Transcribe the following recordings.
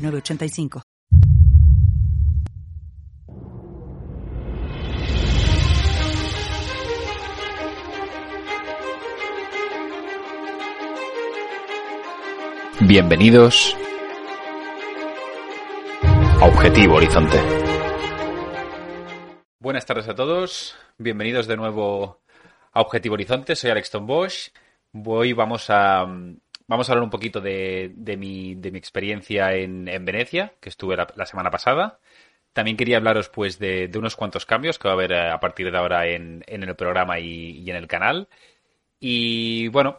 985. Bienvenidos a Objetivo Horizonte. Buenas tardes a todos, bienvenidos de nuevo a Objetivo Horizonte, soy Alex Bosch. Hoy vamos a, Vamos a hablar un poquito de, mi, experiencia en, Venecia, que estuve la, semana pasada. También quería hablaros pues de, unos cuantos cambios que va a haber eh, a partir de ahora en, el programa y, en el canal. Y bueno,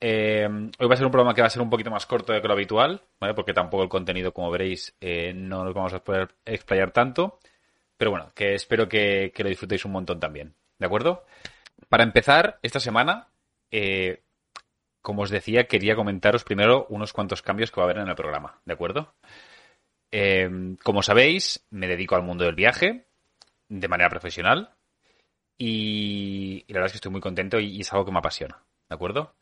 eh, hoy va a ser un programa que va a ser un poquito más corto de lo habitual, ¿vale? porque tampoco el contenido, como veréis, eh, no nos vamos a poder explayar tanto. Pero bueno, que espero que, lo disfrutéis un montón también. ¿De acuerdo? Para empezar, esta semana como os decía, quería comentaros primero unos cuantos cambios que va a haber en el programa, ¿de acuerdo? Em, como sabéis, me dedico al mundo del viaje de manera profesional y, la verdad es que estoy muy contento y, es algo que me apasiona, ¿de acuerdo?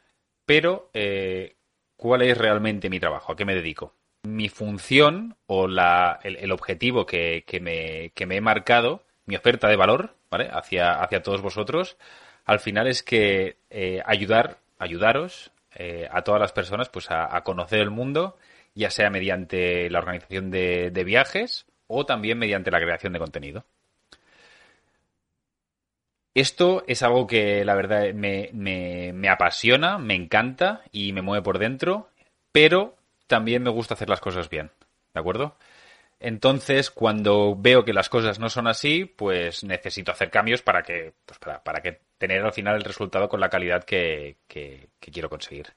Pero, eh, ¿cuál es realmente mi trabajo? ¿A qué me dedico? Mi función o el, objetivo que, me, he marcado, mi oferta de valor, ¿vale? Hacia, hacia todos vosotros, al final es que eh, ayudar ayudaros eh, a todas las personas pues a, conocer el mundo, ya sea mediante la organización de, viajes o también mediante la creación de contenido. Esto es algo que la verdad me, me, apasiona, me encanta y me mueve por dentro, pero también me gusta hacer las cosas bien, ¿de acuerdo? Entonces, cuando veo que las cosas no son así, pues necesito hacer cambios para que, pues para, para que tener al final el resultado con la calidad que, quiero conseguir.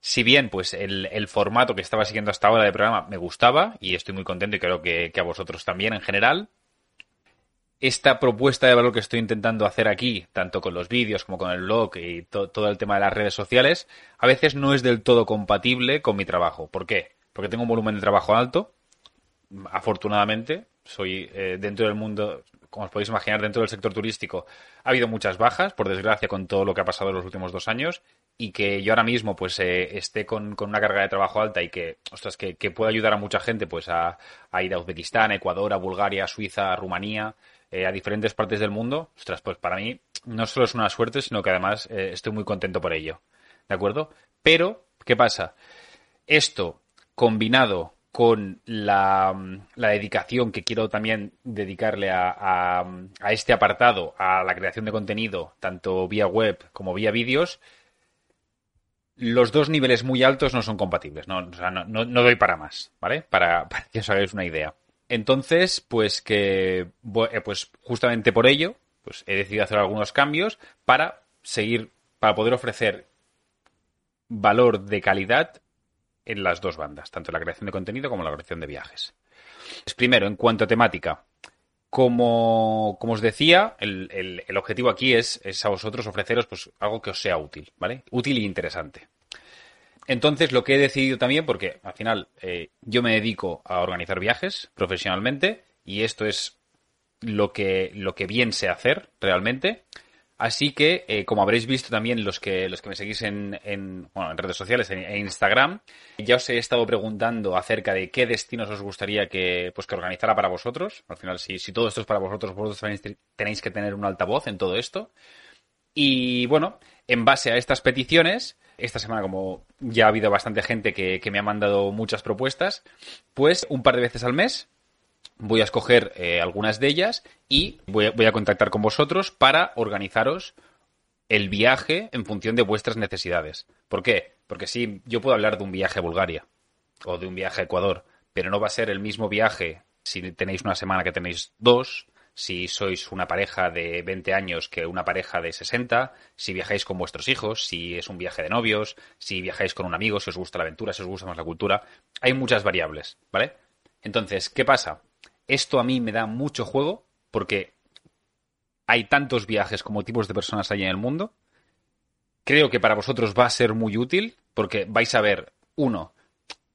Si bien, pues el, formato que estaba siguiendo hasta ahora de programa me gustaba y estoy muy contento y creo que, a vosotros también en general, esta propuesta de valor que estoy intentando hacer aquí, tanto con los vídeos como con el blog y todo el tema de las redes sociales, a veces no es del todo compatible con mi trabajo. ¿Por qué? Porque tengo un volumen de trabajo alto, afortunadamente, soy eh, dentro del mundo, como os podéis imaginar, dentro del sector turístico ha habido muchas bajas, por desgracia, con todo lo que ha pasado en los últimos dos años, y que yo ahora mismo pues eh, esté con, una carga de trabajo alta y que, ostras, que, que pueda ayudar a mucha gente pues a, ir a Uzbekistán, a Ecuador, a Bulgaria, a Suiza, a Rumanía, eh, a diferentes partes del mundo, ostras, pues para mí no solo es una suerte, sino que además estoy muy contento por ello. ¿De acuerdo? Pero, ¿qué pasa? Esto combinado con la, dedicación que quiero también dedicarle a, este apartado, a la creación de contenido, tanto vía web como vía vídeos, los dos niveles muy altos no son compatibles. No, no, doy para más, ¿vale? Para, que os hagáis una idea. Entonces, pues que, eh, pues justamente por ello, pues he decidido hacer algunos cambios para seguir, para poder ofrecer valor de calidad en las dos bandas, tanto la creación de contenido como la creación de viajes. Primero, en cuanto a temática, como, os decía, el, objetivo aquí es, a vosotros ofreceros pues, algo que os sea útil, ¿vale? Útil e interesante. Entonces, lo que he decidido también, porque al final eh, yo me dedico a organizar viajes profesionalmente y esto es lo que, lo que bien sé hacer realmente, Así que, eh, como habréis visto también los que, los que me seguís en, en, bueno, en redes sociales, en, Instagram, ya os he estado preguntando acerca de qué destinos os gustaría que, pues, que organizara para vosotros. Al final, si, si todo esto es para vosotros, vosotros tenéis que tener un altavoz en todo esto. Y bueno, en base a estas peticiones, esta semana, como ya ha habido bastante gente que, que me ha mandado muchas propuestas, pues un par de veces al mes voy a escoger eh, algunas de ellas y voy a, contactar con vosotros para organizaros el viaje en función de vuestras necesidades. ¿Por qué? Porque sí, yo puedo hablar de un viaje a Bulgaria o de un viaje a Ecuador, pero no va a ser el mismo viaje si tenéis una semana que tenéis dos, si sois una pareja de 20 años que una pareja de 60, si viajáis con vuestros hijos, si es un viaje de novios, si viajáis con un amigo, si os gusta la aventura, si os gusta más la cultura. Hay muchas variables, ¿vale? Entonces, ¿qué pasa? Esto a mí me da mucho juego porque hay tantos viajes como tipos de personas hay en el mundo. Creo que para vosotros va a ser muy útil porque vais a ver, uno,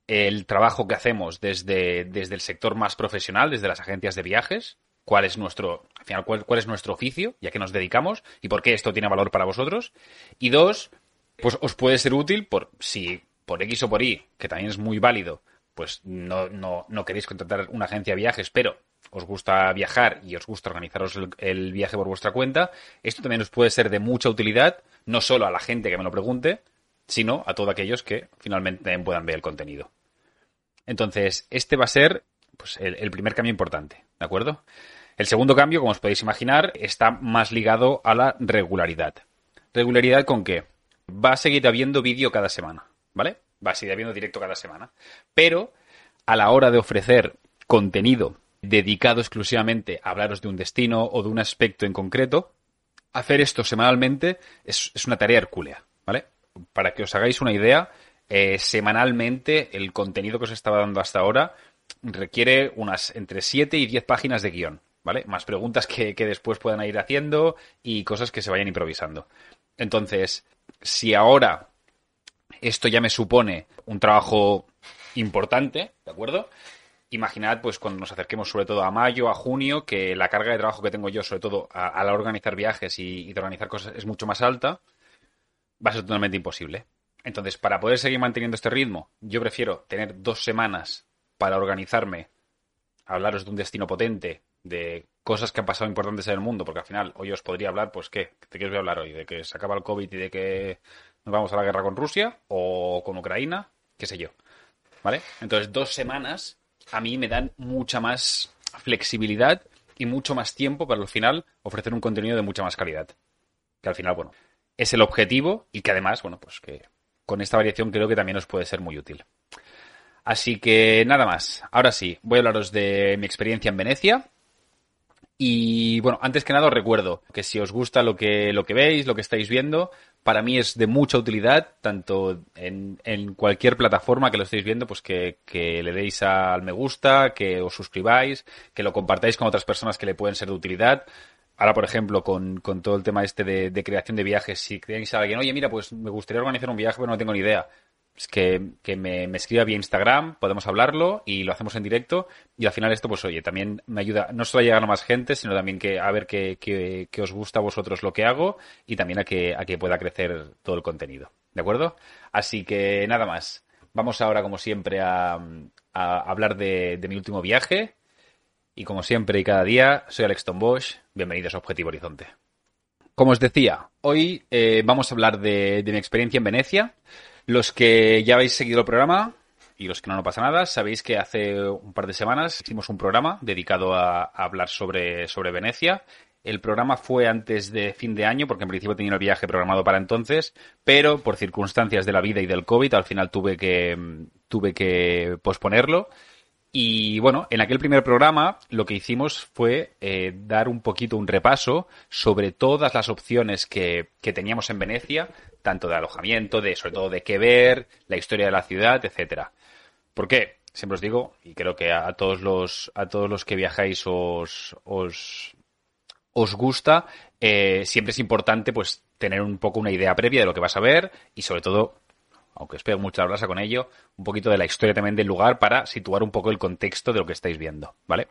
el trabajo que hacemos desde, desde el sector más profesional, desde las agencias de viajes, cuál es nuestro, al final, cuál, cuál es nuestro oficio y a qué nos dedicamos y por qué esto tiene valor para vosotros. Y dos, pues os puede ser útil por si por X o por Y, que también es muy válido, pues no, no, no queréis contratar una agencia de viajes, pero os gusta viajar y os gusta organizaros el, viaje por vuestra cuenta, esto también os puede ser de mucha utilidad, no solo a la gente que me lo pregunte, sino a todos aquellos que finalmente puedan ver el contenido. Entonces, este va a ser pues, el, el primer cambio importante, ¿de acuerdo? El segundo cambio, como os podéis imaginar, está más ligado a la regularidad. ¿Regularidad con qué? Va a seguir habiendo vídeo cada semana, ¿vale? Va a seguir directo cada semana. Pero a la hora de ofrecer contenido dedicado exclusivamente a hablaros de un destino o de un aspecto en concreto, hacer esto semanalmente es, es una tarea hercúlea, ¿vale? Para que os hagáis una idea, eh, semanalmente el contenido que os estaba dando hasta ahora requiere unas entre 7 y 10 páginas de guion, ¿vale? Más preguntas que, que, después puedan ir haciendo y cosas que se vayan improvisando. Entonces, si ahora esto ya me supone un trabajo importante, ¿de acuerdo? Imaginad, pues, cuando nos acerquemos sobre todo a mayo, a junio, que la carga de trabajo que tengo yo, sobre todo a, la organizar viajes y, y de organizar cosas, es mucho más alta, va a ser totalmente imposible. Entonces, para poder seguir manteniendo este ritmo, yo prefiero tener dos semanas para organizarme, hablaros de un destino potente, de cosas que han pasado importantes en el mundo, porque al final hoy os podría hablar, pues, ¿qué? ¿De qué os voy a hablar hoy? ¿De que se acaba el COVID y de que nos vamos a la guerra con Rusia o con Ucrania? ¿Qué sé yo? ¿Vale? Entonces, dos semanas a mí me dan mucha más flexibilidad y mucho más tiempo para al final ofrecer un contenido de mucha más calidad. Que al final, bueno, es el objetivo y que además, bueno, pues que con esta variación creo que también os puede ser muy útil. Así que nada más. Ahora sí, voy a hablaros de mi experiencia en Venecia. Y bueno, antes que nada os recuerdo que si os gusta lo que, lo que veis, lo que estáis viendo, para mí es de mucha utilidad, tanto en, en cualquier plataforma que lo estéis viendo, pues que, que, le deis al me gusta, que os suscribáis, que lo compartáis con otras personas que le pueden ser de utilidad. Ahora, por ejemplo, con, con todo el tema este de, de, creación de viajes, si tenéis a alguien, oye, mira, pues me gustaría organizar un viaje, pero no tengo ni idea. Que, que me, escriba vía Instagram, podemos hablarlo y lo hacemos en directo. Y al final esto, pues oye, también me ayuda no solo a llegar a más gente, sino también que a ver que, os gusta a vosotros lo que hago y también a que, a que pueda crecer todo el contenido. ¿De acuerdo? Así que nada más. Vamos ahora, como siempre, a, hablar de, mi último viaje y como siempre y cada día, soy Alex Tom Bosch. Bienvenidos a Objetivo Horizonte. Como os decía, hoy eh, vamos a hablar de, mi experiencia en Venecia. Los que ya habéis seguido el programa y los que no, no pasa nada, sabéis que hace un par de semanas hicimos un programa dedicado a, hablar sobre, sobre Venecia. El programa fue antes de fin de año, porque en principio tenía el viaje programado para entonces, pero por circunstancias de la vida y del COVID, al final tuve que, tuve que posponerlo. Y bueno, en aquel primer programa lo que hicimos fue eh, dar un poquito un repaso sobre todas las opciones que, que, teníamos en Venecia, tanto de alojamiento, de sobre todo de qué ver, la historia de la ciudad, etcétera. ¿Por qué? Siempre os digo, y creo que a, todos los a todos los que viajáis os, os, os gusta, eh, siempre es importante pues tener un poco una idea previa de lo que vas a ver y sobre todo aunque os pego mucha la brasa con ello, un poquito de la historia también del lugar para situar un poco el contexto de lo que estáis viendo, ¿vale?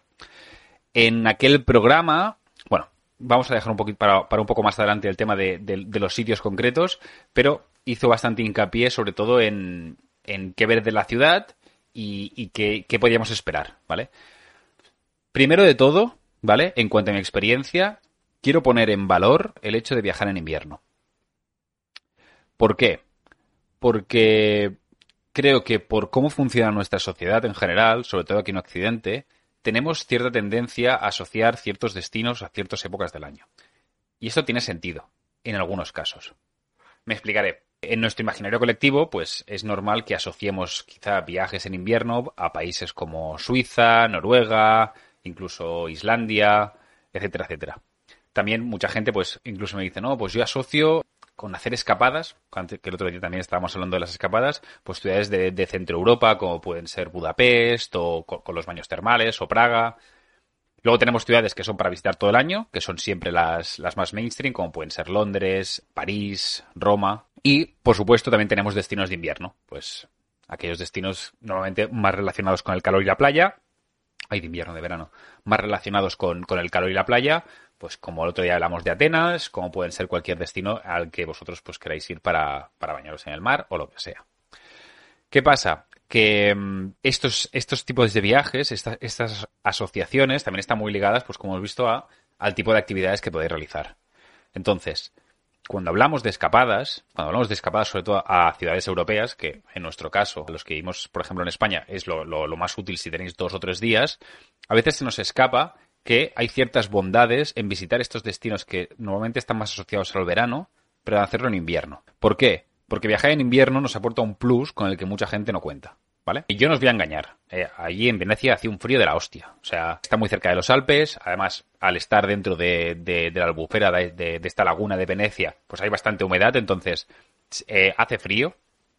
En aquel programa, bueno, vamos a dejar un poquito para, para un poco más adelante el tema de, de, los sitios concretos, pero hizo bastante hincapié sobre todo en, en qué ver de la ciudad y, y qué, qué podíamos esperar, ¿vale? Primero de todo, ¿vale? En cuanto a mi experiencia, quiero poner en valor el hecho de viajar en invierno. ¿Por qué? porque creo que por cómo funciona nuestra sociedad en general, sobre todo aquí en Occidente, tenemos cierta tendencia a asociar ciertos destinos a ciertas épocas del año. Y esto tiene sentido, en algunos casos. Me explicaré. En nuestro imaginario colectivo, pues es normal que asociemos quizá viajes en invierno a países como Suiza, Noruega, incluso Islandia, etcétera, etcétera. También mucha gente, pues, incluso me dice, no, pues yo asocio con hacer escapadas, que el otro día también estábamos hablando de las escapadas, pues ciudades de, de Centro Europa, como pueden ser Budapest, o con, los baños termales, o Praga. Luego tenemos ciudades que son para visitar todo el año, que son siempre las, las más mainstream, como pueden ser Londres, París, Roma. Y, por supuesto, también tenemos destinos de invierno, pues aquellos destinos normalmente más relacionados con el calor y la playa, hay de invierno, de verano, más relacionados con, con, el calor y la playa, pues como el otro día hablamos de Atenas, como pueden ser cualquier destino al que vosotros pues queráis ir para, para bañaros en el mar o lo que sea. ¿Qué pasa? Que mm, estos, estos tipos de viajes, estas asociaciones también están muy ligadas, pues como hemos visto, a, al tipo de actividades que podéis realizar. Entonces, cuando hablamos de escapadas, cuando hablamos de escapadas sobre todo a ciudades europeas, que en nuestro caso, los que vivimos, por ejemplo, en España, es lo, lo, más útil si tenéis dos o tres días, a veces se nos escapa que hay ciertas bondades en visitar estos destinos que normalmente están más asociados al verano, pero hacerlo en invierno. ¿Por qué? Porque viajar en invierno nos aporta un plus con el que mucha gente no cuenta. ¿Vale? Y yo no os voy a engañar. Eh, allí en Venecia hacía un frío de la hostia. O sea, está muy cerca de los Alpes. Además, al estar dentro de, de, de la albufera de, de, esta laguna de Venecia, pues hay bastante humedad. Entonces, eh, hace frío.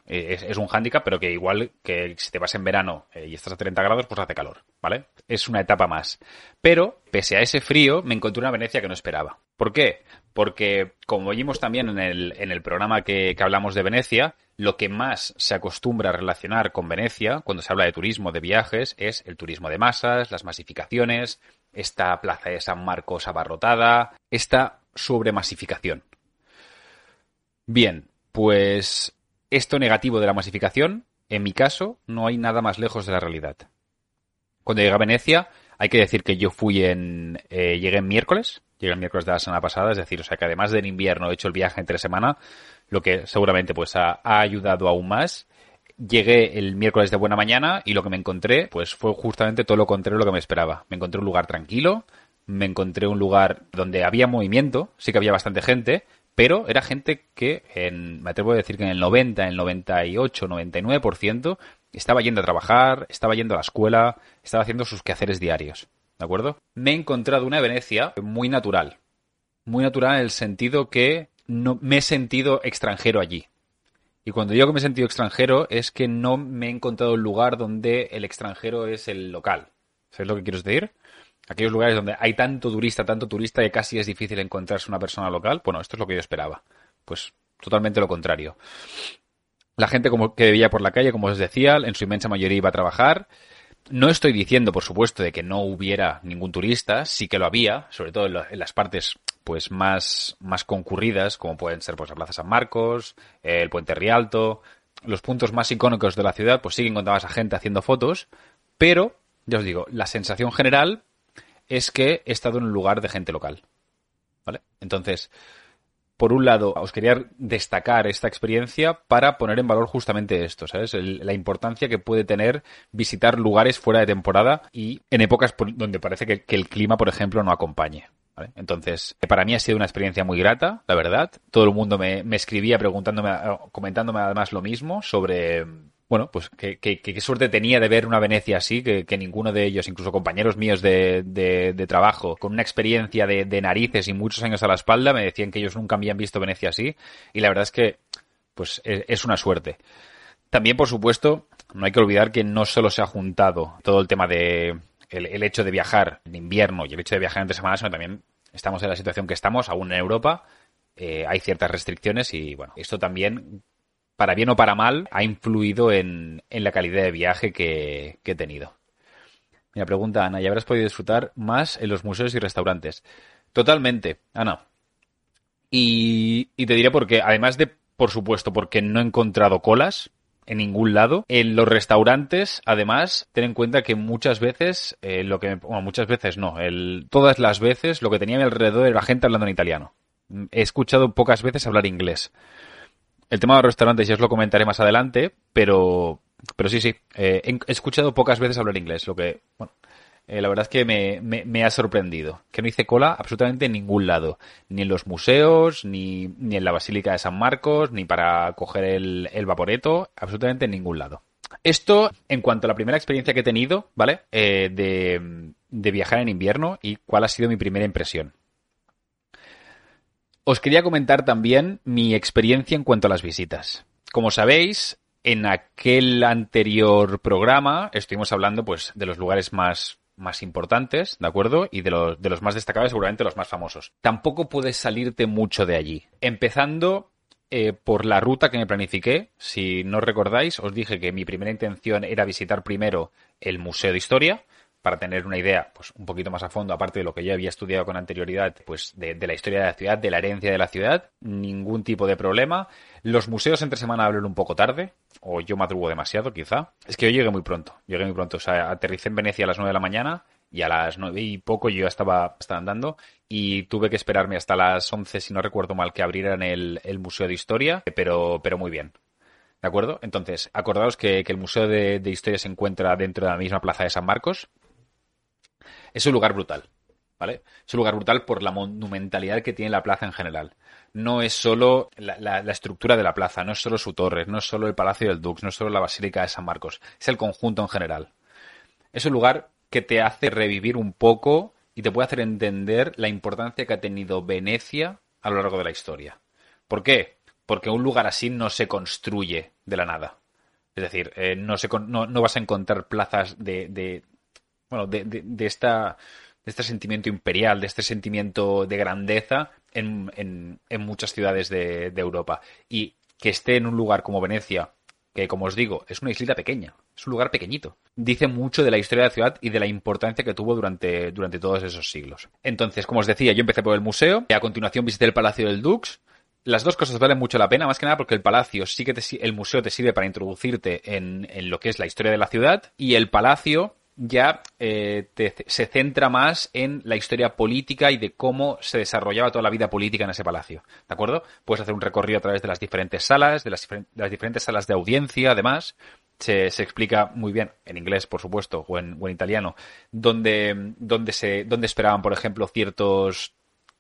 Eh, es, un hándicap, pero que igual que si te vas en verano eh, y estás a 30 grados, pues hace calor, ¿vale? Es una etapa más. Pero, pese a ese frío, me encontré una Venecia que no esperaba. ¿Por qué? Porque, como vimos también en el, en el programa que, que hablamos de Venecia, lo que más se acostumbra a relacionar con Venecia, cuando se habla de turismo, de viajes, es el turismo de masas, las masificaciones, esta plaza de San Marcos abarrotada, esta sobremasificación. Bien, pues esto negativo de la masificación, en mi caso, no hay nada más lejos de la realidad. Cuando llegué a Venecia, hay que decir que yo fui en... Eh, llegué en miércoles, llegué el miércoles de la semana pasada, es decir, o sea que además del invierno he hecho el viaje entre semana, lo que seguramente pues ha, ha, ayudado aún más. Llegué el miércoles de buena mañana y lo que me encontré pues fue justamente todo lo contrario a lo que me esperaba. Me encontré un lugar tranquilo, me encontré un lugar donde había movimiento, sí que había bastante gente, pero era gente que, en, me atrevo a decir que en el 90, en el 98, 99% estaba yendo a trabajar, estaba yendo a la escuela, estaba haciendo sus quehaceres diarios. ¿De acuerdo? Me he encontrado una Venecia muy natural. Muy natural en el sentido que no me he sentido extranjero allí. Y cuando digo que me he sentido extranjero es que no me he encontrado un lugar donde el extranjero es el local. ¿Sabes lo que quiero decir? Aquellos lugares donde hay tanto turista, tanto turista que casi es difícil encontrarse una persona local, bueno, esto es lo que yo esperaba. Pues totalmente lo contrario. La gente como que vivía por la calle, como os decía, en su inmensa mayoría iba a trabajar. No estoy diciendo, por supuesto, de que no hubiera ningún turista, sí que lo había, sobre todo en las partes pues más, más concurridas, como pueden ser pues la Plaza San Marcos, el Puente Rialto, los puntos más icónicos de la ciudad, pues sí que encontrabas a gente haciendo fotos, pero, ya os digo, la sensación general es que he estado en un lugar de gente local. ¿Vale? Entonces, por un lado, os quería destacar esta experiencia para poner en valor justamente esto, ¿sabes? La importancia que puede tener visitar lugares fuera de temporada y en épocas donde parece que, que el clima, por ejemplo, no acompañe. ¿Vale? Entonces, para mí ha sido una experiencia muy grata, la verdad. Todo el mundo me, me escribía preguntándome, comentándome además lo mismo sobre bueno, pues qué, suerte tenía de ver una Venecia así, que, ninguno de ellos, incluso compañeros míos de, de, trabajo, con una experiencia de, narices y muchos años a la espalda, me decían que ellos nunca habían visto Venecia así, y la verdad es que, pues, es, es una suerte. También, por supuesto, no hay que olvidar que no solo se ha juntado todo el tema de el, el hecho de viajar en invierno y el hecho de viajar entre semanas, sino también estamos en la situación que estamos, aún en Europa, eh, hay ciertas restricciones y, bueno, esto también para bien o para mal, ha influido en, en la calidad de viaje que, he tenido. Mira, pregunta Ana, ¿y habrás podido disfrutar más en los museos y restaurantes? Totalmente, Ana. Y, te diré porque, además de, por supuesto, porque no he encontrado colas en ningún lado. En los restaurantes, además, ten en cuenta que muchas veces, eh, lo que, bueno, muchas veces no, el, todas las veces lo que tenía a mi alrededor era gente hablando en italiano. He escuchado pocas veces hablar inglés. El tema de los restaurantes ya os lo comentaré más adelante, pero, pero sí, sí. Eh, he escuchado pocas veces hablar inglés, lo que, bueno, eh, la verdad es que me, me, me, ha sorprendido. Que no hice cola absolutamente en ningún lado. Ni en los museos, ni, ni en la Basílica de San Marcos, ni para coger el, el vaporeto, absolutamente en ningún lado. Esto, en cuanto a la primera experiencia que he tenido, ¿vale? Eh, de, de viajar en invierno y cuál ha sido mi primera impresión. Os quería comentar también mi experiencia en cuanto a las visitas. Como sabéis, en aquel anterior programa estuvimos hablando pues de los lugares más más importantes, ¿de acuerdo? Y de los, de los más destacables, seguramente los más famosos. Tampoco puedes salirte mucho de allí. Empezando eh, por la ruta que me planifiqué. Si no recordáis, os dije que mi primera intención era visitar primero el Museo de Historia para tener una idea pues un poquito más a fondo, aparte de lo que ya había estudiado con anterioridad, pues de, la historia de la ciudad, de la herencia de la ciudad, ningún tipo de problema. Los museos entre semana hablan un poco tarde, o yo madrugo demasiado, quizá. Es que yo llegué muy pronto, llegué muy pronto. O sea, aterricé en Venecia a las 9 de la mañana y a las nueve y poco yo ya estaba, estaba andando y tuve que esperarme hasta las 11, si no recuerdo mal, que abrieran el, Museo de Historia, pero, pero muy bien. ¿De acuerdo? Entonces, acordaos que, el Museo de, Historia se encuentra dentro de la misma plaza de San Marcos, es un lugar brutal, ¿vale? Es un lugar brutal por la monumentalidad que tiene la plaza en general. No es solo la, estructura de la plaza, no es solo su torre, no es solo el Palacio del Dux, no es solo la Basílica de San Marcos, es el conjunto en general. Es un lugar que te hace revivir un poco y te puede hacer entender la importancia que ha tenido Venecia a lo largo de la historia. ¿Por qué? Porque un lugar así no se construye de la nada. Es decir, eh, no, no, vas a encontrar plazas de, bueno, de, de, esta, de este sentimiento imperial, de este sentimiento de grandeza en, muchas ciudades de, de, Europa. Y que esté en un lugar como Venecia, que como os digo, es una islita pequeña, es un lugar pequeñito. Dice mucho de la historia de la ciudad y de la importancia que tuvo durante, todos esos siglos. Entonces, como os decía, yo empecé por el museo, y a continuación visité el Palacio del Dux, las dos cosas valen mucho la pena, más que nada porque el palacio sí que el museo te sirve para introducirte en, en, lo que es la historia de la ciudad y el palacio ya eh, se centra más en la historia política y de cómo se desarrollaba toda la vida política en ese palacio. ¿De acuerdo? Puedes hacer un recorrido a través de las diferentes salas, de las, diferentes salas de audiencia, además. Se, se, explica muy bien, en inglés, por supuesto, o en, o en italiano, donde, donde, se, donde esperaban, por ejemplo, ciertos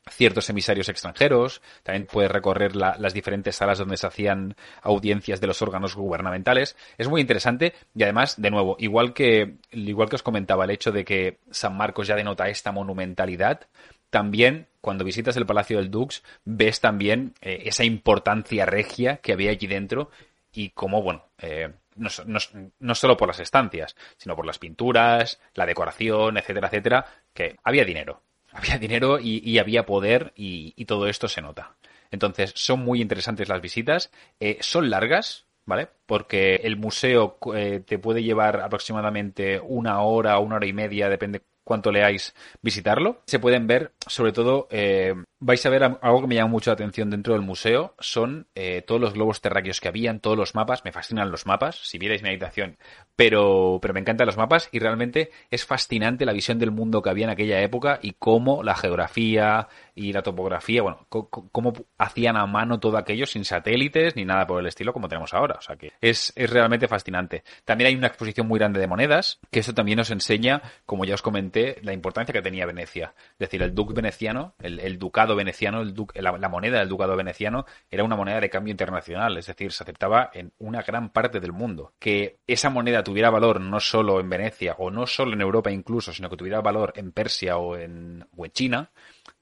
ciertos emisarios extranjeros, también puedes recorrer la, las diferentes salas donde se hacían audiencias de los órganos gubernamentales. Es muy interesante y además, de nuevo, igual que, igual que os comentaba el hecho de que San Marcos ya denota esta monumentalidad, también cuando visitas el Palacio del Dux ves también eh, esa importancia regia que había allí dentro y cómo, bueno, eh, no, no, no, solo por las estancias, sino por las pinturas, la decoración, etcétera, etcétera, que había dinero había dinero y, había poder y, todo esto se nota. Entonces, son muy interesantes las visitas. Eh, son largas, ¿vale? Porque el museo eh, te puede llevar aproximadamente una hora, una hora y media, depende cuánto leáis, visitarlo. Se pueden ver, sobre todo, eh, vais a ver algo que me llama mucho la atención dentro del museo, son eh, todos los globos terráqueos que habían, todos los mapas, me fascinan los mapas, si vierais mi habitación, pero, pero me encantan los mapas y realmente es fascinante la visión del mundo que había en aquella época y cómo la geografía y la topografía, bueno, cómo hacían a mano todo aquello sin satélites ni nada por el estilo como tenemos ahora, o sea que es, es realmente fascinante. También hay una exposición muy grande de monedas, que esto también nos enseña, como ya os comenté, la importancia que tenía Venecia, es decir, el duque veneciano, el, el ducado veneciano, la, moneda del ducado veneciano, era una moneda de cambio internacional, es decir, se aceptaba en una gran parte del mundo. Que esa moneda tuviera valor no solo en Venecia o no solo en Europa incluso, sino que tuviera valor en Persia o en, o en China,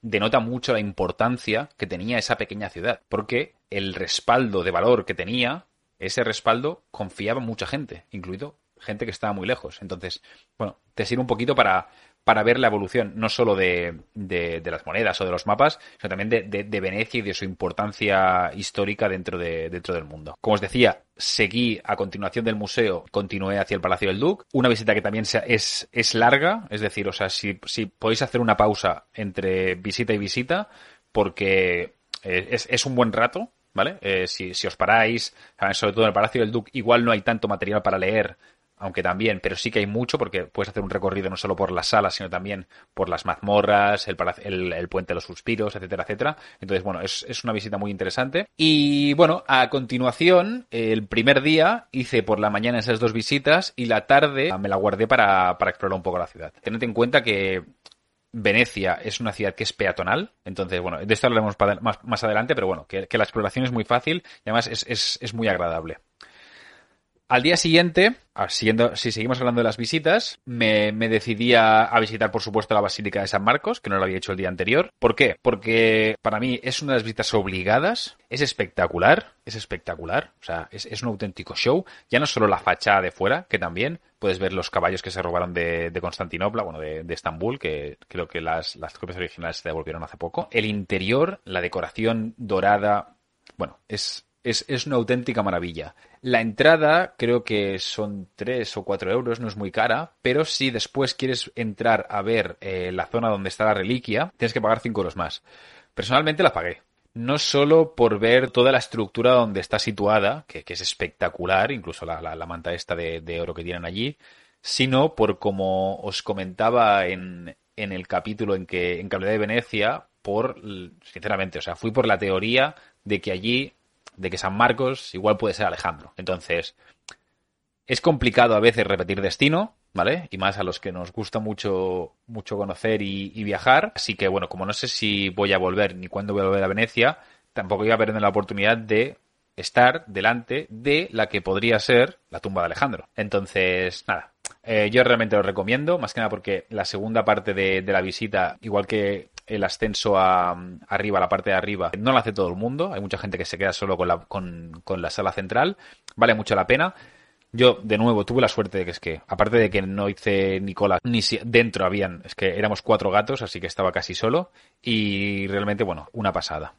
denota mucho la importancia que tenía esa pequeña ciudad, porque el respaldo de valor que tenía, ese respaldo confiaba mucha gente, incluido gente que estaba muy lejos. Entonces, bueno, te sirve un poquito para, para ver la evolución no solo de, de, las monedas o de los mapas, sino también de, de, Venecia y de su importancia histórica dentro, de, dentro del mundo. Como os decía, seguí a continuación del museo, continué hacia el Palacio del Duque, una visita que también es, es larga, es decir, o sea, si, si podéis hacer una pausa entre visita y visita, porque es, es un buen rato, ¿vale? Eh, si, si, os paráis, sobre todo en el Palacio del Duque, igual no hay tanto material para leer aunque también, pero sí que hay mucho porque puedes hacer un recorrido no solo por las salas, sino también por las mazmorras, el, el, puente de los suspiros, etcétera, etcétera. Entonces, bueno, es, una visita muy interesante. Y bueno, a continuación, el primer día hice por la mañana esas dos visitas y la tarde me la guardé para, para explorar un poco la ciudad. Tened en cuenta que Venecia es una ciudad que es peatonal, entonces, bueno, de esto hablaremos más, más adelante, pero bueno, que, que, la exploración es muy fácil y además es, es, es muy agradable. Al día siguiente, ah, siguiendo, si seguimos hablando de las visitas, me, me decidí a, visitar, por supuesto, la Basílica de San Marcos, que no lo había hecho el día anterior. ¿Por qué? Porque para mí es una de las visitas obligadas, es espectacular, es espectacular, o sea, es, un auténtico show. Ya no solo la fachada de fuera, que también puedes ver los caballos que se robaron de, Constantinopla, bueno, de, de, Estambul, que creo que las, las copias originales se devolvieron hace poco. El interior, la decoración dorada, bueno, es, es, es una auténtica maravilla. La entrada creo que son 3 o 4 euros, no es muy cara, pero si después quieres entrar a ver eh, la zona donde está la reliquia, tienes que pagar 5 euros más. Personalmente la pagué. No solo por ver toda la estructura donde está situada, que, que es espectacular, incluso la, la, la manta esta de, de, oro que tienen allí, sino por como os comentaba en, en el capítulo en que, en que hablé de Venecia, por, sinceramente, o sea, fui por la teoría de que allí de que San Marcos igual puede ser Alejandro. Entonces, es complicado a veces repetir destino, ¿vale? Y más a los que nos gusta mucho, mucho conocer y, viajar. Así que, bueno, como no sé si voy a volver ni cuándo voy a volver a Venecia, tampoco iba a perder la oportunidad de estar delante de la que podría ser la tumba de Alejandro. Entonces, nada. Eh, yo realmente lo recomiendo, más que nada porque la segunda parte de, de la visita, igual que el ascenso a, arriba, la parte de arriba, no lo hace todo el mundo. Hay mucha gente que se queda solo con la, con, con la sala central. Vale mucho la pena. Yo, de nuevo, tuve la suerte de que es que, aparte de que no hice ni cola, ni si dentro habían, es que éramos cuatro gatos, así que estaba casi solo. Y realmente, bueno, una pasada.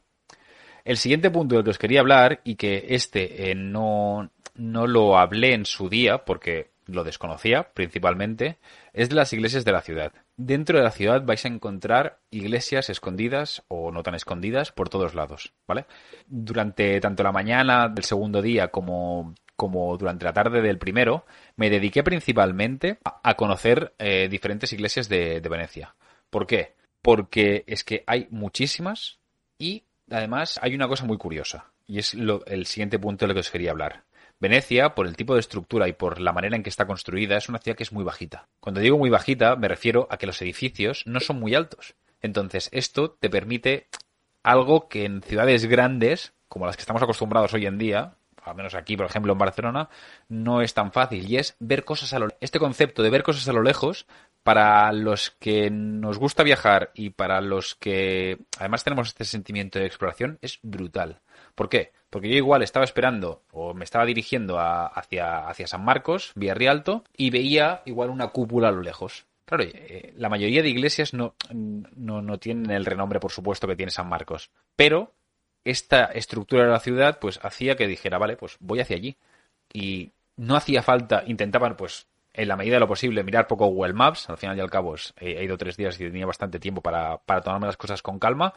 El siguiente punto del que os quería hablar, y que este eh, no, no lo hablé en su día, porque lo desconocía principalmente, es de las iglesias de la ciudad. Dentro de la ciudad vais a encontrar iglesias escondidas o no tan escondidas por todos lados, ¿vale? Durante tanto la mañana del segundo día como, como durante la tarde del primero, me dediqué principalmente a, conocer eh, diferentes iglesias de, de Venecia. ¿Por qué? Porque es que hay muchísimas y además hay una cosa muy curiosa. Y es lo, el siguiente punto de lo que os quería hablar. Venecia, por el tipo de estructura y por la manera en que está construida, es una ciudad que es muy bajita. Cuando digo muy bajita, me refiero a que los edificios no son muy altos. Entonces, esto te permite algo que en ciudades grandes, como las que estamos acostumbrados hoy en día, al menos aquí, por ejemplo, en Barcelona, no es tan fácil. Y es ver cosas a lo Este concepto de ver cosas a lo lejos, para los que nos gusta viajar y para los que además tenemos este sentimiento de exploración, es brutal. ¿Por qué? Porque yo igual estaba esperando o me estaba dirigiendo hacia, hacia San Marcos, vía Rialto, y veía igual una cúpula a lo lejos. Claro, eh, la mayoría de iglesias no, no, no tienen el renombre, por supuesto, que tiene San Marcos. Pero esta estructura de la ciudad, pues hacía que dijera, vale, pues voy hacia allí. Y no hacía falta, intentaban, pues, en la medida de lo posible, mirar poco Google Maps. Al final y al cabo, pues, he ido tres días y tenía bastante tiempo para, para tomarme las cosas con calma.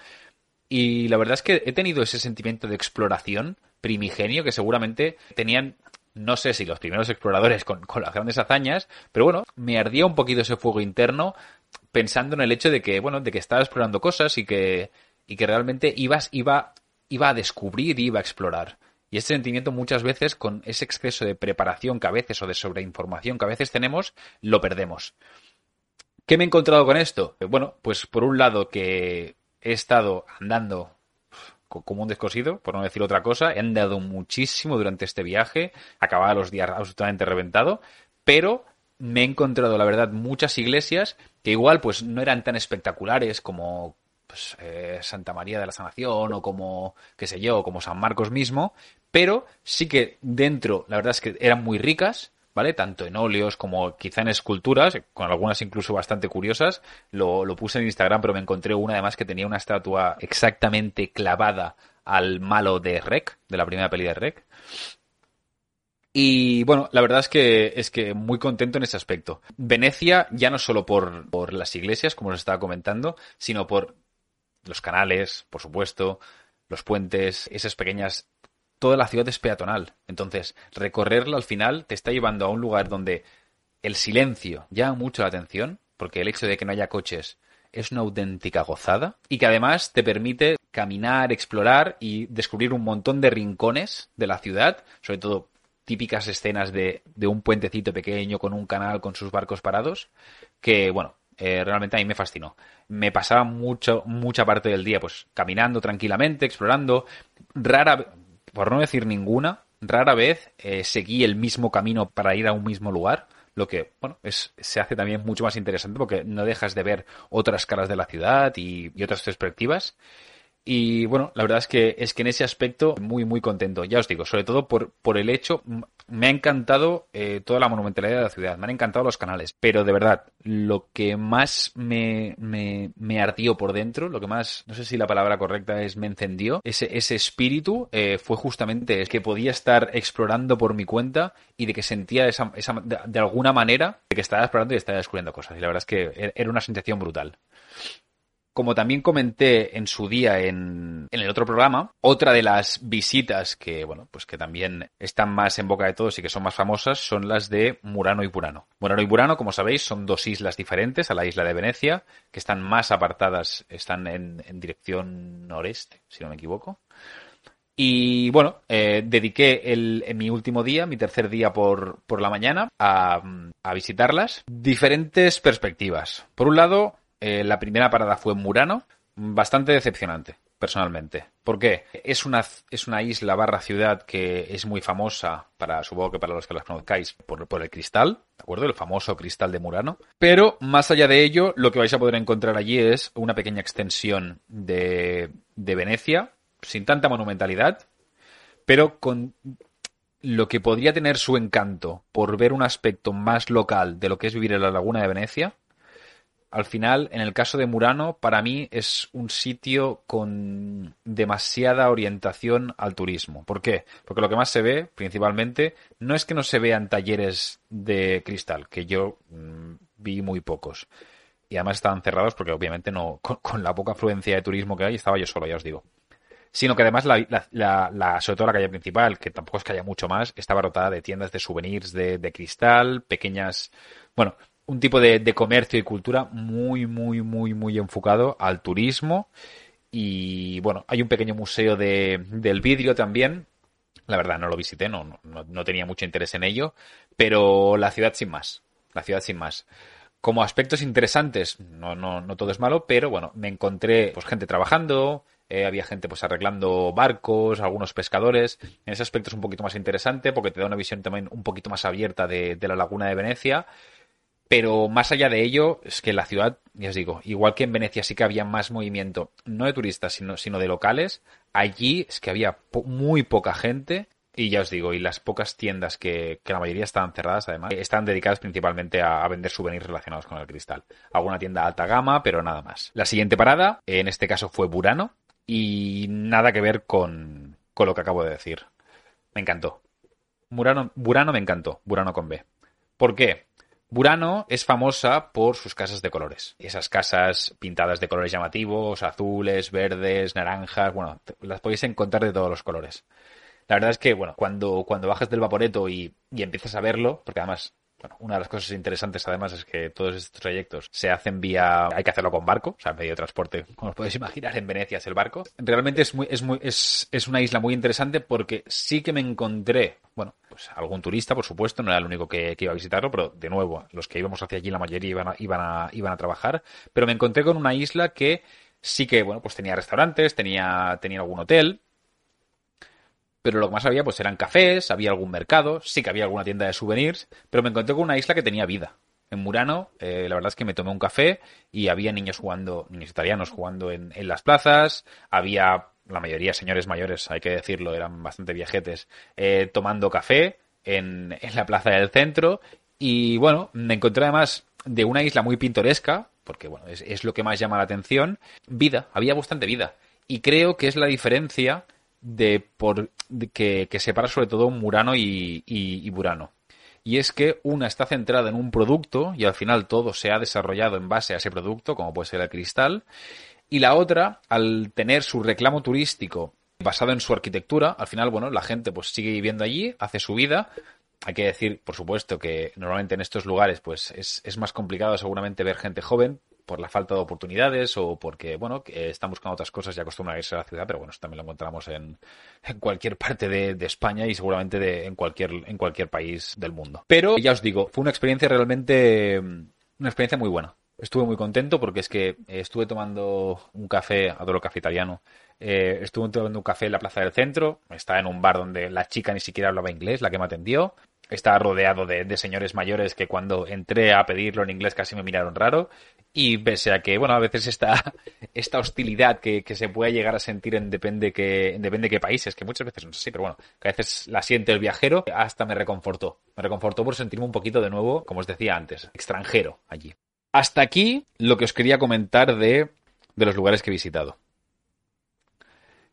Y la verdad es que he tenido ese sentimiento de exploración primigenio que seguramente tenían, no sé si los primeros exploradores con, con, las grandes hazañas, pero bueno, me ardía un poquito ese fuego interno pensando en el hecho de que, bueno, de que estaba explorando cosas y que, y que realmente ibas, iba, iba a descubrir y iba a explorar. Y ese sentimiento muchas veces, con ese exceso de preparación que a veces o de sobreinformación que a veces tenemos, lo perdemos. ¿Qué me he encontrado con esto? Bueno, pues por un lado que he estado andando como un descosido, por no decir otra cosa. He andado muchísimo durante este viaje, acababa los días absolutamente reventado, pero me he encontrado, la verdad, muchas iglesias que igual pues no eran tan espectaculares como pues, eh, Santa María de la Sanación o como, qué sé yo, como San Marcos mismo, pero sí que dentro, la verdad es que eran muy ricas, ¿vale? Tanto en óleos como quizá en esculturas, con algunas incluso bastante curiosas. Lo, lo, puse en Instagram, pero me encontré una además que tenía una estatua exactamente clavada al malo de Rec, de la primera peli de Rec. Y bueno, la verdad es que es que muy contento en ese aspecto. Venecia, ya no solo por, por las iglesias, como os estaba comentando, sino por los canales, por supuesto, los puentes, esas pequeñas toda la ciudad es peatonal. Entonces, recorrerla al final te está llevando a un lugar donde el silencio llama mucho la atención, porque el hecho de que no haya coches es una auténtica gozada y que además te permite caminar, explorar y descubrir un montón de rincones de la ciudad, sobre todo típicas escenas de, un puentecito pequeño con un canal con sus barcos parados, que bueno, eh, realmente a mí me fascinó. Me pasaba mucho, mucha parte del día pues caminando tranquilamente, explorando, rara, por no decir ninguna, rara vez eh, seguí el mismo camino para ir a un mismo lugar lo que, bueno, es, se hace también mucho más interesante porque no dejas de ver otras caras de la ciudad y, y otras perspectivas. Y bueno, la verdad es que es que en ese aspecto muy muy contento. Ya os digo, sobre todo por, por el hecho, me ha encantado eh, toda la monumentalidad de la ciudad, me han encantado los canales, pero de verdad, lo que más me, me, me ardió por dentro, lo que más, no sé si la palabra correcta es me encendió, ese, ese espíritu eh, fue justamente el que podía estar explorando por mi cuenta y de que sentía esa, esa de, de alguna manera de que estaba explorando y estaba descubriendo cosas. Y la verdad es que e-, era una sensación brutal. Como también comenté en su día en, el otro programa, otra de las visitas que, bueno, pues que también están más en boca de todos y que son más famosas son las de Murano y Burano. Murano y Burano, como sabéis, son dos islas diferentes a la isla de Venecia, que están más apartadas, están en, dirección noreste, si no me equivoco. Y bueno, eh, dediqué el, mi último día, mi tercer día por, por la mañana, a visitarlas. Diferentes perspectivas. Por un lado, eh, la primera parada fue Murano, bastante decepcionante, personalmente. ¿Por qué? Es una, es una isla barra ciudad que es muy famosa, para, supongo que para los que las conozcáis, por, por el cristal, ¿de acuerdo? El famoso cristal de Murano. Pero, más allá de ello, lo que vais a poder encontrar allí es una pequeña extensión de, de Venecia, sin tanta monumentalidad, pero con lo que podría tener su encanto por ver un aspecto más local de lo que es vivir en la laguna de Venecia, al final, en el caso de Murano, para mí es un sitio con demasiada orientación al turismo. ¿Por qué? Porque lo que más se ve, principalmente, no es que no se vean talleres de cristal, que yo mmm, vi muy pocos. Y además estaban cerrados porque obviamente no, con, la poca afluencia de turismo que hay, estaba yo solo, ya os digo. Sino que además la, la, sobre todo la calle principal, que tampoco es que haya mucho más, estaba rotada de tiendas de souvenirs de cristal, pequeñas, bueno, un tipo de, de, comercio y cultura muy, muy, muy, muy enfocado al turismo. Y bueno, hay un pequeño museo de, del vidrio también. La verdad, no lo visité, no, no, no, tenía mucho interés en ello. Pero la ciudad sin más. La ciudad sin más. Como aspectos interesantes, no, no, no todo es malo, pero bueno, me encontré pues gente trabajando, eh, había gente pues arreglando barcos, algunos pescadores. En ese aspecto es un poquito más interesante porque te da una visión también un poquito más abierta de, de la laguna de Venecia. Pero más allá de ello, es que la ciudad, ya os digo, igual que en Venecia sí que había más movimiento, no de turistas, sino, sino de locales, allí es que había muy poca gente. Y ya os digo, y las pocas tiendas que, que la mayoría estaban cerradas, además, están dedicadas principalmente a, a, vender souvenirs relacionados con el cristal. Alguna tienda alta gama, pero nada más. La siguiente parada, en este caso fue Burano, y nada que ver con, con lo que acabo de decir. Me encantó. Burano, Burano me encantó, Burano con B. ¿Por qué? Burano es famosa por sus casas de colores. Esas casas pintadas de colores llamativos, azules, verdes, naranjas, bueno, las podéis encontrar de todos los colores. La verdad es que, bueno, cuando, cuando bajas del vaporeto y, y empiezas a verlo, porque además bueno, una de las cosas interesantes además es que todos estos trayectos se hacen vía, hay que hacerlo con barco, o sea, medio de transporte, como os podéis imaginar, en Venecia es el barco. Realmente es muy, es muy, es, es una isla muy interesante porque sí que me encontré, bueno, pues algún turista, por supuesto, no era el único que, que iba a visitarlo, pero de nuevo, los que íbamos hacia allí, la mayoría iban a, iban a, iban a trabajar, pero me encontré con una isla que sí que, bueno, pues tenía restaurantes, tenía, tenía algún hotel, pero lo que más había pues eran cafés, había algún mercado, sí que había alguna tienda de souvenirs, pero me encontré con una isla que tenía vida. En Murano, eh, la verdad es que me tomé un café y había niños jugando, niños italianos jugando en, en las plazas, había la mayoría señores mayores, hay que decirlo, eran bastante viajetes, eh, tomando café en, en la plaza del centro y bueno, me encontré además de una isla muy pintoresca, porque bueno, es, es lo que más llama la atención, vida, había bastante vida. Y creo que es la diferencia de por que, que, separa sobre todo Murano y, y, y, Burano. Y es que una está centrada en un producto y al final todo se ha desarrollado en base a ese producto, como puede ser el cristal, y la otra, al tener su reclamo turístico basado en su arquitectura, al final, bueno, la gente pues sigue viviendo allí, hace su vida. Hay que decir, por supuesto, que normalmente en estos lugares pues es, es más complicado seguramente ver gente joven, por la falta de oportunidades o porque, bueno, que están buscando otras cosas y acostumbran a irse a la ciudad, pero bueno, eso también lo encontramos en, en cualquier parte de, de, España y seguramente de, en, cualquier, en cualquier país del mundo. Pero ya os digo, fue una experiencia realmente, una experiencia muy buena. Estuve muy contento porque es que estuve tomando un café, adoro café italiano, eh, estuve tomando un café en la plaza del centro, estaba en un bar donde la chica ni siquiera hablaba inglés, la que me atendió, estaba rodeado de, señores mayores que cuando entré a pedirlo en inglés casi me miraron raro. Y pese a que, bueno, a veces esta, esta hostilidad que, se puede llegar a sentir en depende que, depende qué países, que muchas veces no sé, pero bueno, que a veces la siente el viajero, hasta me reconfortó. Me reconfortó por sentirme un poquito de nuevo, como os decía antes, extranjero allí. Hasta aquí lo que os quería comentar de, de los lugares que he visitado.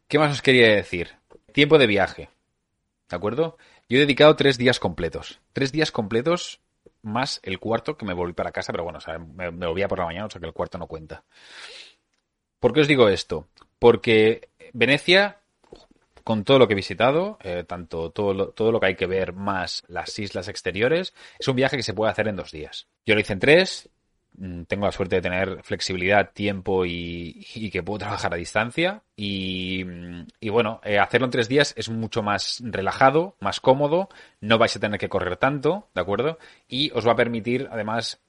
¿Qué más os quería decir? Tiempo de viaje. ¿De acuerdo? Yo he dedicado tres días completos. Tres días completos más el cuarto que me volví para casa, pero bueno, me, volvía por la mañana, o sea que el cuarto no cuenta. ¿Por qué os digo esto? Porque Venecia, con todo lo que he visitado, eh, tanto todo lo, todo lo que hay que ver más las islas exteriores, es un viaje que se puede hacer en dos días. Yo lo hice en tres, tengo la suerte de tener flexibilidad, tiempo y, que puedo trabajar a distancia. Y, bueno, eh, hacerlo en tres días es mucho más relajado, más cómodo, no vais a tener que correr tanto, ¿de acuerdo? Y os va a permitir, además,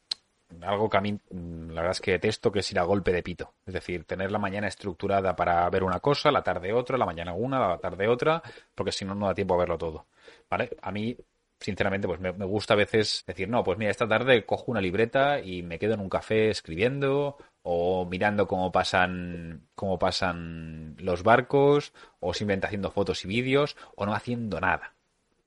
algo que a mí mm, la verdad es que detesto, que es ir a golpe de pito. Es decir, tener la mañana estructurada para ver una cosa, la tarde otra, la mañana una, la tarde otra, porque si no, no da tiempo a verlo todo. ¿Vale? A mí sinceramente, pues me, gusta a veces decir, no, pues mira, esta tarde cojo una libreta y me quedo en un café escribiendo o mirando cómo pasan, cómo pasan los barcos o simplemente haciendo fotos y vídeos o no haciendo nada.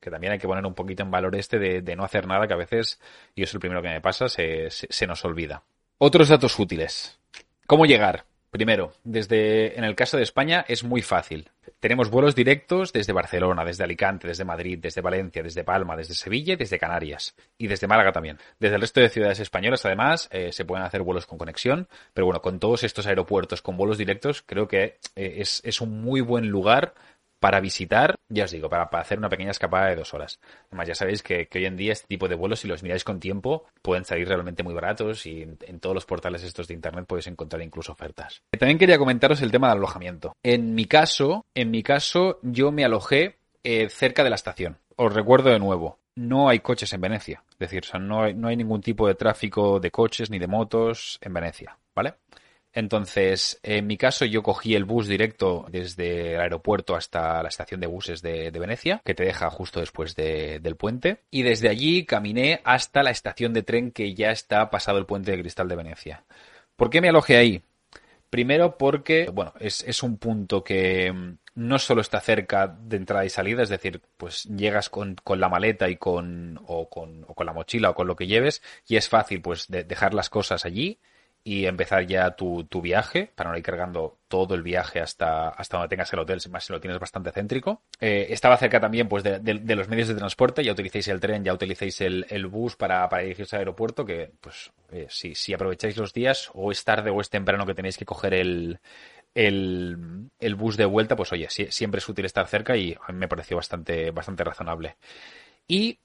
Que también hay que poner un poquito en valor este de, no hacer nada que a veces, y eso es el primero que me pasa, se, se nos olvida. Otros datos útiles. ¿Cómo llegar? Primero, desde, en el caso de España es muy fácil. Tenemos vuelos directos desde Barcelona, desde Alicante, desde Madrid, desde Valencia, desde Palma, desde Sevilla y desde Canarias. Y desde Málaga también. Desde el resto de ciudades españolas, además, eh, se pueden hacer vuelos con conexión. Pero bueno, con todos estos aeropuertos con vuelos directos, creo que eh, es, es un muy buen lugar para visitar, ya os digo, para, hacer una pequeña escapada de dos horas. Además, ya sabéis que, hoy en día este tipo de vuelos, si los miráis con tiempo, pueden salir realmente muy baratos y en, todos los portales estos de internet podéis encontrar incluso ofertas. También quería comentaros el tema del alojamiento. En mi caso, en mi caso, yo me alojé eh, cerca de la estación. Os recuerdo de nuevo, no hay coches en Venecia. Es decir, no hay ningún tipo de tráfico de coches ni de motos en Venecia, ¿vale? Entonces, en mi caso, yo cogí el bus directo desde el aeropuerto hasta la estación de buses de, Venecia, que te deja justo después del puente, y desde allí caminé hasta la estación de tren que ya está pasado el puente de cristal de Venecia. ¿Por qué me alojé ahí? Primero porque, bueno, es, un punto que mm, no solo está cerca de entrada y salida, es decir, pues llegas con, la maleta y con o, con, o con la mochila o con lo que lleves y es fácil pues dejar las cosas allí y empezar ya tu, tu, viaje para no ir cargando todo el viaje hasta, hasta donde tengas el hotel, más si lo tienes bastante céntrico. Eh, estaba cerca también pues de, de, los medios de transporte, ya utilicéis el tren, ya utilicéis el, bus para, para, dirigirse al aeropuerto, que pues eh, si, si aprovecháis los días o es tarde o es temprano que tenéis que coger el, el, el bus de vuelta, pues oye, siempre es útil estar cerca y a mí me pareció bastante, bastante razonable. Y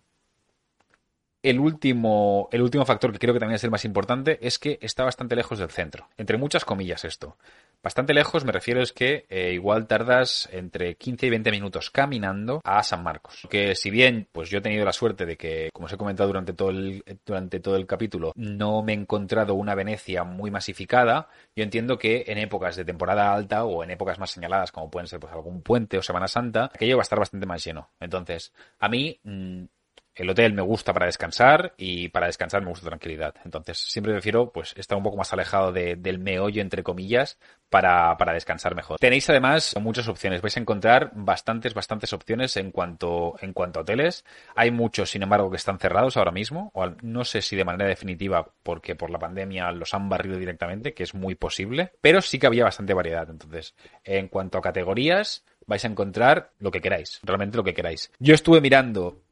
el último, el último factor que creo que también es el más importante es que está bastante lejos del centro. Entre muchas comillas esto. Bastante lejos me refiero es que eh, igual tardas entre 15 y 20 minutos caminando a San Marcos. Que si bien pues yo he tenido la suerte de que, como os he comentado durante todo el, durante todo el capítulo, no me he encontrado una Venecia muy masificada, yo entiendo que en épocas de temporada alta o en épocas más señaladas como pueden ser pues algún puente o Semana Santa, aquello va a estar bastante más lleno. Entonces, a mí... Mm, el hotel me gusta para descansar y para descansar me gusta tranquilidad. Entonces, siempre prefiero pues estar un poco más alejado del meollo, entre comillas, para, para, descansar mejor. Tenéis además muchas opciones. Vais a encontrar bastantes, bastantes opciones en cuanto, en cuanto a hoteles. Hay muchos, sin embargo, que están cerrados ahora mismo. No sé si de manera definitiva, porque por la pandemia los han barrido directamente, que es muy posible. Pero sí que había bastante variedad. Entonces, en cuanto a categorías, vais a encontrar lo que queráis. Realmente lo que queráis. Yo estuve mirando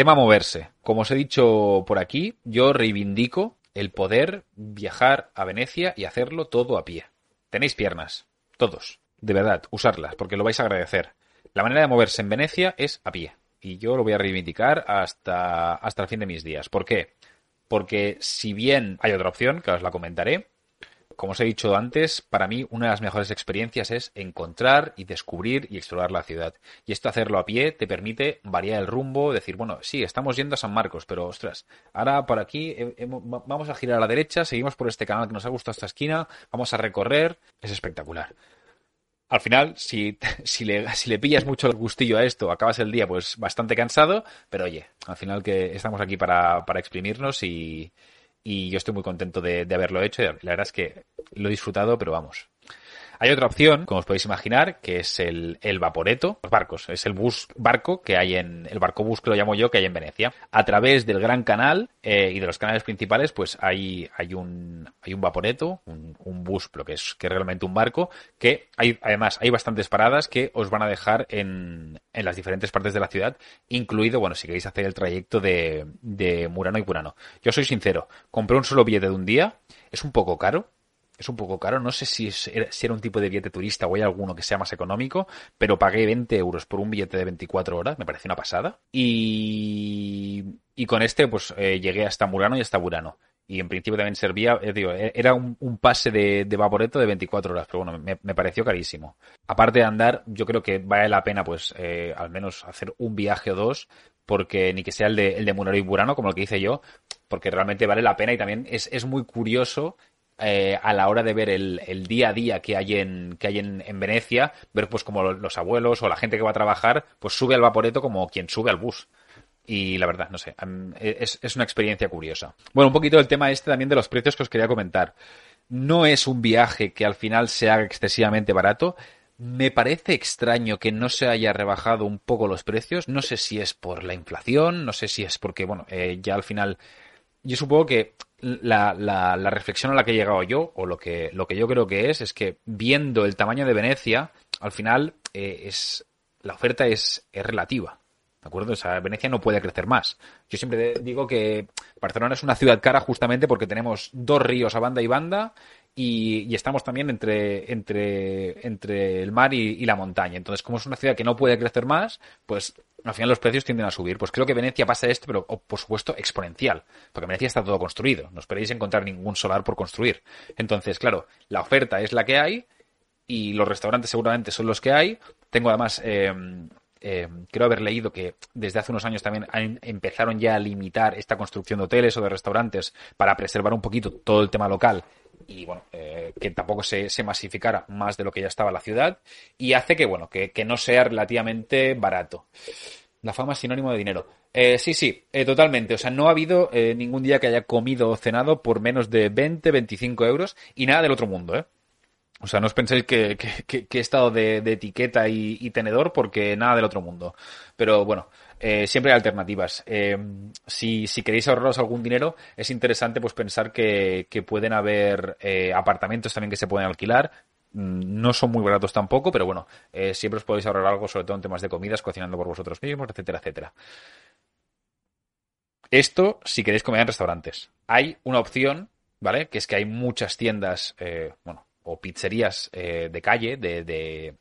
Tema moverse. Como os he dicho por aquí, yo reivindico el poder viajar a Venecia y hacerlo todo a pie. Tenéis piernas, todos, de verdad, usarlas, porque lo vais a agradecer. La manera de moverse en Venecia es a pie. Y yo lo voy a reivindicar hasta, hasta el fin de mis días. ¿Por qué? Porque si bien hay otra opción, que os la comentaré, como os he dicho antes, para mí una de las mejores experiencias es encontrar y descubrir y explorar la ciudad. Y esto hacerlo a pie te permite variar el rumbo, decir, bueno, sí, estamos yendo a San Marcos, pero ostras, ahora por aquí vamos a girar a la derecha, seguimos por este canal que nos ha gustado esta esquina, vamos a recorrer, es espectacular. Al final, si, si, le, si le pillas mucho el gustillo a esto, acabas el día pues bastante cansado, pero oye, al final que estamos aquí para, para exprimirnos y, y yo estoy muy contento de, de haberlo hecho. la verdad es que lo he disfrutado, pero vamos, hay otra opción, como os podéis imaginar, que es el, el vaporeto, los barcos. Es el bus barco que hay en, el barco bus que lo llamo yo, que hay en Venecia. A través del gran canal eh, y de los canales principales, pues hay, hay un, hay un vaporeto, un, un bus, pero que es, que es realmente un barco, que hay, además, hay bastantes paradas que os van a dejar en, en las diferentes partes de la ciudad, incluido, bueno, si queréis hacer el trayecto de, de Murano y Purano. Yo soy sincero, compré un solo billete de un día, es un poco caro, es un poco caro. No sé si, si era un tipo de billete turista o hay alguno que sea más económico, pero pagué 20 euros por un billete de 24 horas, me parece una pasada. Y, y con este, pues eh, llegué hasta Murano y hasta Burano. Y en principio también servía, eh, digo, eh, era un, un, pase de, de vaporeto de 24 horas, pero bueno, me, me, pareció carísimo. Aparte de andar, yo creo que vale la pena, pues, eh, al menos hacer un viaje o dos, porque ni que sea el de, el de Murano y Burano, como el que hice yo, porque realmente vale la pena y también es, es muy curioso eh, a la hora de ver el, día a día que hay en que hay en, en, Venecia, ver pues como los abuelos o la gente que va a trabajar, pues sube al vaporeto como quien sube al bus. Y la verdad, no sé, es, es una experiencia curiosa. Bueno, un poquito el tema este también de los precios que os quería comentar. No es un viaje que al final se haga excesivamente barato. Me parece extraño que no se haya rebajado un poco los precios. No sé si es por la inflación, no sé si es porque, bueno, eh, ya al final yo supongo que la, la, reflexión a la que he llegado yo, o lo que, lo que yo creo que es, es que viendo el tamaño de Venecia, al final eh, es la oferta es, es relativa. ¿De acuerdo? O sea, Venecia no puede crecer más. Yo siempre digo que Barcelona es una ciudad cara justamente porque tenemos dos ríos a banda y banda y, y estamos también entre, entre, entre el mar y, la montaña. Entonces, como es una ciudad que no puede crecer más, pues al final los precios tienden a subir. Pues creo que Venecia pasa esto, pero por supuesto exponencial, porque Venecia está todo construido. No esperéis encontrar ningún solar por construir. Entonces, claro, la oferta es la que hay y los restaurantes seguramente son los que hay. Tengo además, eh, eh, creo haber leído que desde hace unos años también empezaron ya a limitar esta construcción de hoteles o de restaurantes para preservar un poquito todo el tema local y bueno, eh, que tampoco se, se, masificara más de lo que ya estaba la ciudad y hace que, bueno, que, que no sea relativamente barato. La fama es sinónimo de dinero. Eh, sí, sí, eh, totalmente. O sea, no ha habido eh, ningún día que haya comido o cenado por menos de 20, 25 euros y nada del otro mundo, ¿eh? O sea, no os penséis que, he estado de, etiqueta y, tenedor porque nada del otro mundo. Pero bueno, eh, siempre hay alternativas. Eh, si, queréis ahorraros algún dinero, es interesante pues pensar que, pueden haber eh, apartamentos también que se pueden alquilar. Mm, no son muy baratos tampoco, pero bueno, siempre os podéis ahorrar algo, sobre todo en temas de comidas, cocinando por vosotros mismos, etcétera, etcétera. Esto si queréis comer en restaurantes. Hay una opción, ¿vale? Que es que hay muchas tiendas, bueno, o pizzerías eh, de calle, de,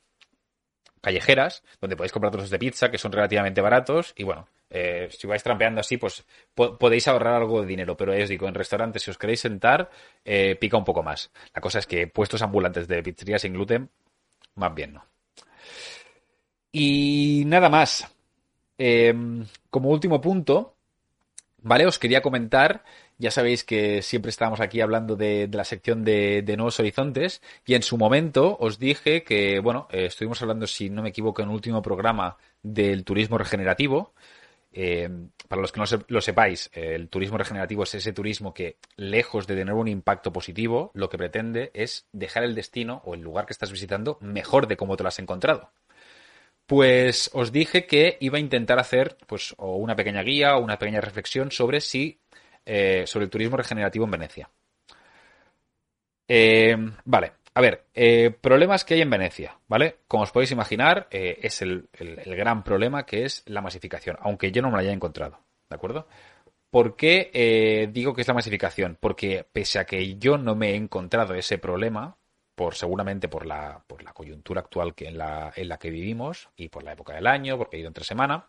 callejeras, donde podéis comprar trozos de pizza que son relativamente baratos y bueno, eh, si vais trampeando así, pues po podéis ahorrar algo de dinero, pero os digo, en restaurantes, si os queréis sentar, eh, pica un poco más. La cosa es que puestos ambulantes de pizzería sin gluten, más bien no. Y nada más. Eh, como último punto, ¿vale? Os quería comentar ya sabéis que siempre estábamos aquí hablando de, la sección de, Nuevos Horizontes y en su momento os dije que, bueno, eh, estuvimos hablando, si no me equivoco, en un último programa del turismo regenerativo. Eh, para los que no lo sepáis, el turismo regenerativo es ese turismo que, lejos de tener un impacto positivo, lo que pretende es dejar el destino o el lugar que estás visitando mejor de cómo te lo has encontrado. Pues os dije que iba a intentar hacer pues una pequeña guía o una pequeña reflexión sobre si eh, sobre el turismo regenerativo en Venecia. Eh, vale, a ver, eh, problemas que hay en Venecia, ¿vale? Como os podéis imaginar, es el, el, gran problema que es la masificación, aunque yo no me la haya encontrado, ¿de acuerdo? ¿Por qué digo que es la masificación? Porque pese a que yo no me he encontrado ese problema, por seguramente por la, por la coyuntura actual que en, la, en la que vivimos y por la época del año, porque he ido entre semana,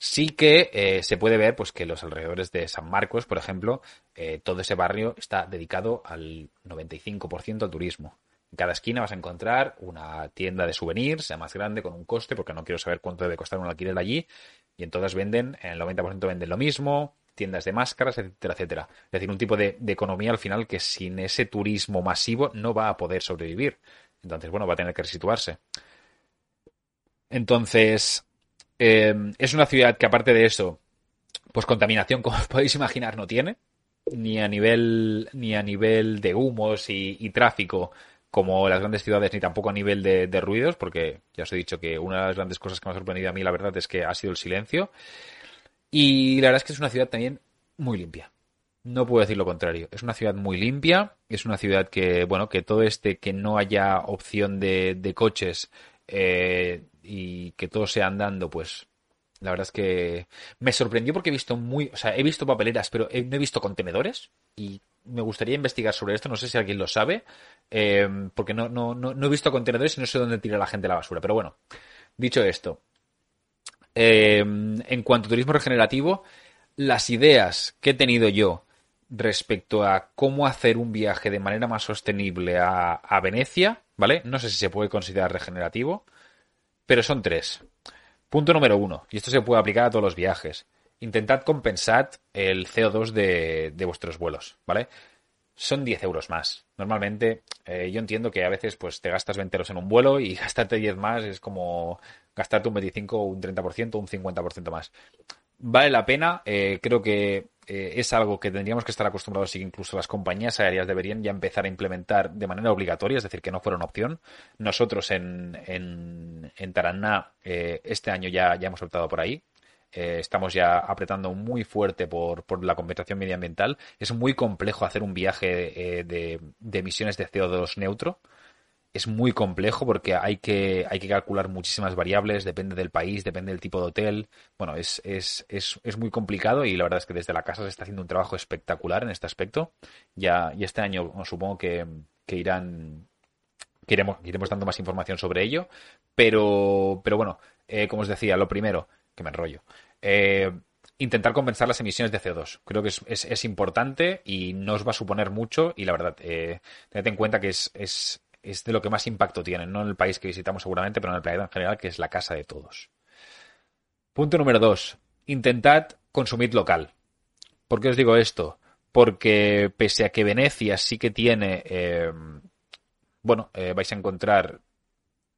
Sí que eh, se puede ver pues que los alrededores de San Marcos, por ejemplo, eh, todo ese barrio está dedicado al 95% al turismo. En cada esquina vas a encontrar una tienda de souvenirs, sea más grande, con un coste, porque no quiero saber cuánto debe costar un alquiler allí. Y en todas venden, en el 90% venden lo mismo, tiendas de máscaras, etcétera, etcétera. Es decir, un tipo de, de, economía al final que sin ese turismo masivo no va a poder sobrevivir. Entonces, bueno, va a tener que resituarse. Entonces, eh, es una ciudad que aparte de eso, pues contaminación, como os podéis imaginar, no tiene. Ni a nivel, ni a nivel de humos y, tráfico como las grandes ciudades, ni tampoco a nivel de, ruidos, porque ya os he dicho que una de las grandes cosas que me ha sorprendido a mí, la verdad, es que ha sido el silencio. Y la verdad es que es una ciudad también muy limpia. No puedo decir lo contrario. Es una ciudad muy limpia. Es una ciudad que, bueno, que todo este, que no haya opción de coches eh, y que todo sea andando, pues la verdad es que me sorprendió porque he visto muy, o sea, he visto papeleras, pero no he visto contenedores y me gustaría investigar sobre esto. No sé si alguien lo sabe, eh, porque no, no, no, no, he visto contenedores y no sé dónde tira la gente la basura. Pero bueno, dicho esto, eh, en cuanto a turismo regenerativo, las ideas que he tenido yo respecto a cómo hacer un viaje de manera más sostenible a, a Venecia, ¿vale? No sé si se puede considerar regenerativo, pero son tres. Punto número uno, y esto se puede aplicar a todos los viajes. Intentad compensar el CO2 de, de vuestros vuelos, ¿vale? Son 10 euros más. Normalmente, eh, yo entiendo que a veces pues te gastas 20 euros en un vuelo y gastarte 10 más es como gastarte un 25, un 30%, un 50% más. Vale la pena, eh, creo que eh, es algo que tendríamos que estar acostumbrados y que incluso las compañías aéreas deberían ya empezar a implementar de manera obligatoria, es decir, que no fuera una opción. Nosotros en, en, en Taraná eh, este año ya, ya hemos optado por ahí. Eh, estamos ya apretando muy fuerte por, por, la compensación medioambiental. Es muy complejo hacer un viaje de, de emisiones de CO2 neutro es muy complejo porque hay que, hay que calcular muchísimas variables, depende del país, depende del tipo de hotel. Bueno, es, es, es, es, muy complicado y la verdad es que desde la casa se está haciendo un trabajo espectacular en este aspecto. Ya, y este año supongo que, que irán, iremos, iremos dando más información sobre ello. Pero, pero bueno, eh, como os decía, lo primero, que me enrollo. Eh, intentar compensar las emisiones de CO2. Creo que es, es, es, importante y no os va a suponer mucho y la verdad, eh, tened en cuenta que es, es, es de lo que más impacto tiene, no en el país que visitamos seguramente, pero en el planeta en general, que es la casa de todos. Punto número dos. Intentad consumir local. ¿Por qué os digo esto? Porque pese a que Venecia sí que tiene, eh, bueno, eh, vais a encontrar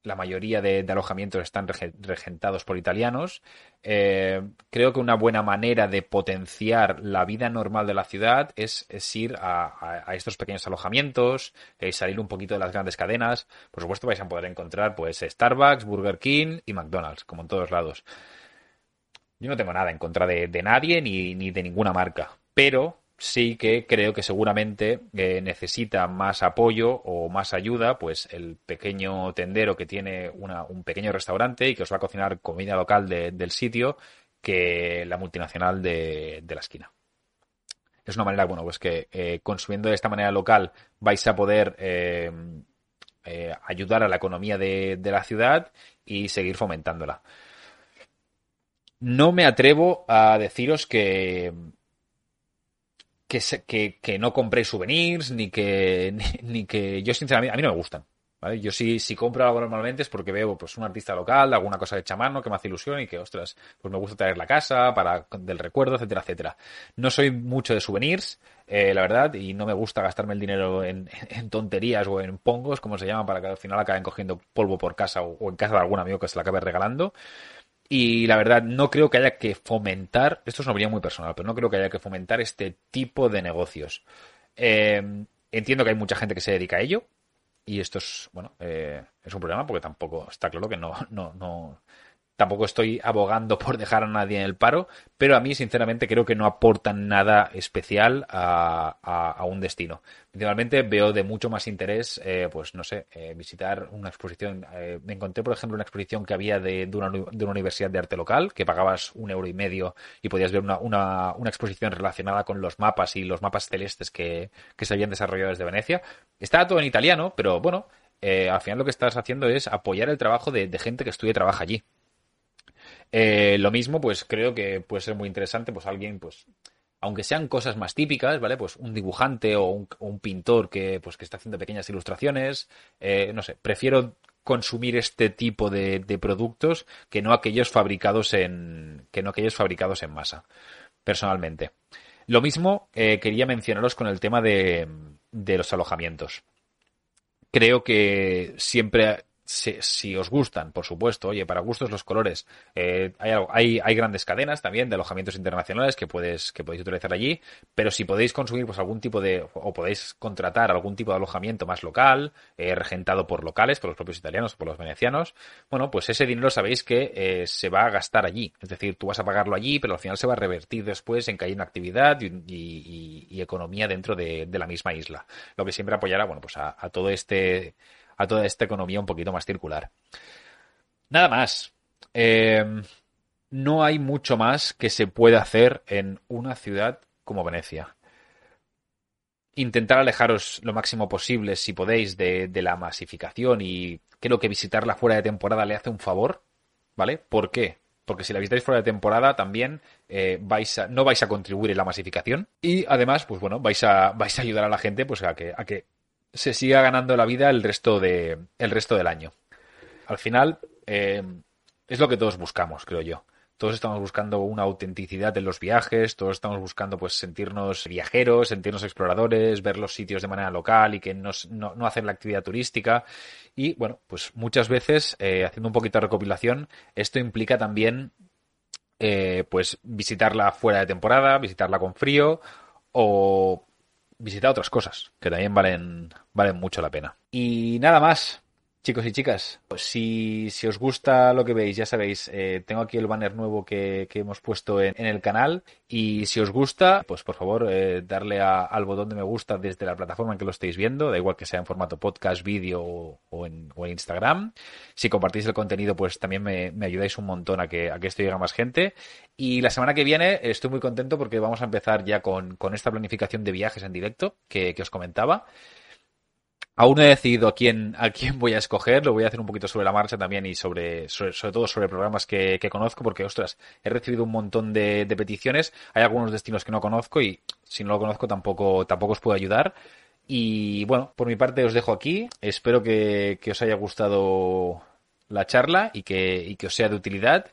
la mayoría de, alojamientos están regentados por italianos. Eh, creo que una buena manera de potenciar la vida normal de la ciudad es, ir a, estos pequeños alojamientos, eh, salir un poquito de las grandes cadenas. Por supuesto vais a poder encontrar pues Starbucks, Burger King y McDonald's, como en todos lados. Yo no tengo nada en contra de, de nadie ni, ni de ninguna marca, pero sí que creo que seguramente eh, necesita más apoyo o más ayuda, pues el pequeño tendero que tiene un pequeño restaurante y que os va a cocinar comida local de, del sitio que la multinacional de, la esquina. Es una manera, bueno, pues que eh, consumiendo de esta manera local vais a poder eh, ayudar a la economía de la ciudad y seguir fomentándola. No me atrevo a deciros que que, se, que, que, no compréis souvenirs, ni que, ni, ni, que yo sinceramente, a mí no me gustan. ¿vale? Yo sí, si compro algo normalmente es porque veo pues un artista local, alguna cosa de chamano que me hace ilusión y que, ostras, pues me gusta traer la casa para del recuerdo, etcétera, etcétera. No soy mucho de souvenirs, eh, la verdad, y no me gusta gastarme el dinero en, en, tonterías o en pongos, como se llaman, para que al final acaben cogiendo polvo por casa o, o en casa de algún amigo que se la acabe regalando. Y la verdad, no creo que haya que fomentar, esto es una opinión muy personal, pero no creo que haya que fomentar este tipo de negocios. Eh, entiendo que hay mucha gente que se dedica a ello, y esto es, bueno, eh, es un problema porque tampoco está claro que no, no, no, tampoco estoy abogando por dejar a nadie en el paro, pero a mí sinceramente creo que no aportan nada especial a, un destino. Principalmente veo de mucho más interés, eh, pues no sé, eh, visitar una exposición. Eh, me encontré, por ejemplo, una exposición que había de, una, de, una, universidad de arte local, que pagabas un euro y medio y podías ver una, una, una exposición relacionada con los mapas y los mapas celestes que, que se habían desarrollado desde Venecia. Estaba todo en italiano, pero bueno, eh, al final lo que estás haciendo es apoyar el trabajo de gente que estudia y trabaja allí. Eh, lo mismo, pues creo que puede ser muy interesante, pues alguien, pues, aunque sean cosas más típicas, ¿vale? Pues un dibujante o un, pintor que, pues, que está haciendo pequeñas ilustraciones, eh, no sé, prefiero consumir este tipo de, productos que no aquellos fabricados en, que no aquellos fabricados en masa, personalmente. Lo mismo eh, quería mencionaros con el tema de, de los alojamientos. Creo que siempre si, os gustan, por supuesto, oye, para gustos los colores, eh, hay, hay, grandes cadenas también de alojamientos internacionales que, puedes, que podéis utilizar allí, pero si podéis consumir pues algún tipo de, o podéis contratar algún tipo de alojamiento más local, eh, regentado por locales, por los propios italianos, por los venecianos, bueno, pues ese dinero sabéis que eh, se va a gastar allí. Es decir, tú vas a pagarlo allí, pero al final se va a revertir después en que hay una actividad y, economía dentro de, la misma isla. Lo que siempre apoyará, bueno, pues a todo este a toda esta economía un poquito más circular. Nada más. Eh, no hay mucho más que se pueda hacer en una ciudad como Venecia. Intentar alejaros lo máximo posible, si podéis, de, la masificación y creo que visitarla fuera de temporada le hace un favor, ¿vale? ¿Por qué? Porque si la visitáis fuera de temporada también eh, vais no vais a contribuir en la masificación y además, pues bueno, vais a, vais a ayudar a la gente pues a que se siga ganando la vida el resto, de, el resto del año. Al final, eh, es lo que todos buscamos, creo yo. Todos estamos buscando una autenticidad en los viajes, todos estamos buscando pues sentirnos viajeros, sentirnos exploradores, ver los sitios de manera local y que no, no hacer la actividad turística. Y bueno, pues muchas veces, eh, haciendo un poquito de recopilación, esto implica también eh, pues visitarla fuera de temporada, visitarla con frío o visitar otras cosas que también valen, valen mucho la pena. Y nada más. Chicos y chicas, pues si, si os gusta lo que veis, ya sabéis, eh, tengo aquí el banner nuevo que, hemos puesto en, el canal y si os gusta, pues por favor eh, darle al botón de me gusta desde la plataforma en que lo estéis viendo, da igual que sea en formato podcast, vídeo o, en, Instagram. Si compartís el contenido, pues también me, ayudáis un montón a que, a que esto llegue a más gente. Y la semana que viene estoy muy contento porque vamos a empezar ya con, esta planificación de viajes en directo que, que os comentaba. Aún no he decidido a quién, a quién voy a escoger, lo voy a hacer un poquito sobre la marcha también y sobre, sobre, todo sobre programas que, conozco, porque ostras, he recibido un montón de, peticiones, hay algunos destinos que no conozco y si no lo conozco tampoco, tampoco os puedo ayudar. Y bueno, por mi parte os dejo aquí, espero que, que os haya gustado la charla y que, y que os sea de utilidad.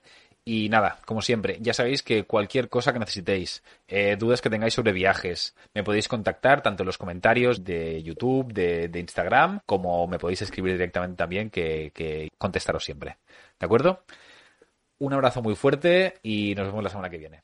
Y nada, como siempre, ya sabéis que cualquier cosa que necesitéis, eh, dudas que tengáis sobre viajes, me podéis contactar tanto en los comentarios de YouTube, de, Instagram, como me podéis escribir directamente también, que, que contestaros siempre. ¿De acuerdo? Un abrazo muy fuerte y nos vemos la semana que viene.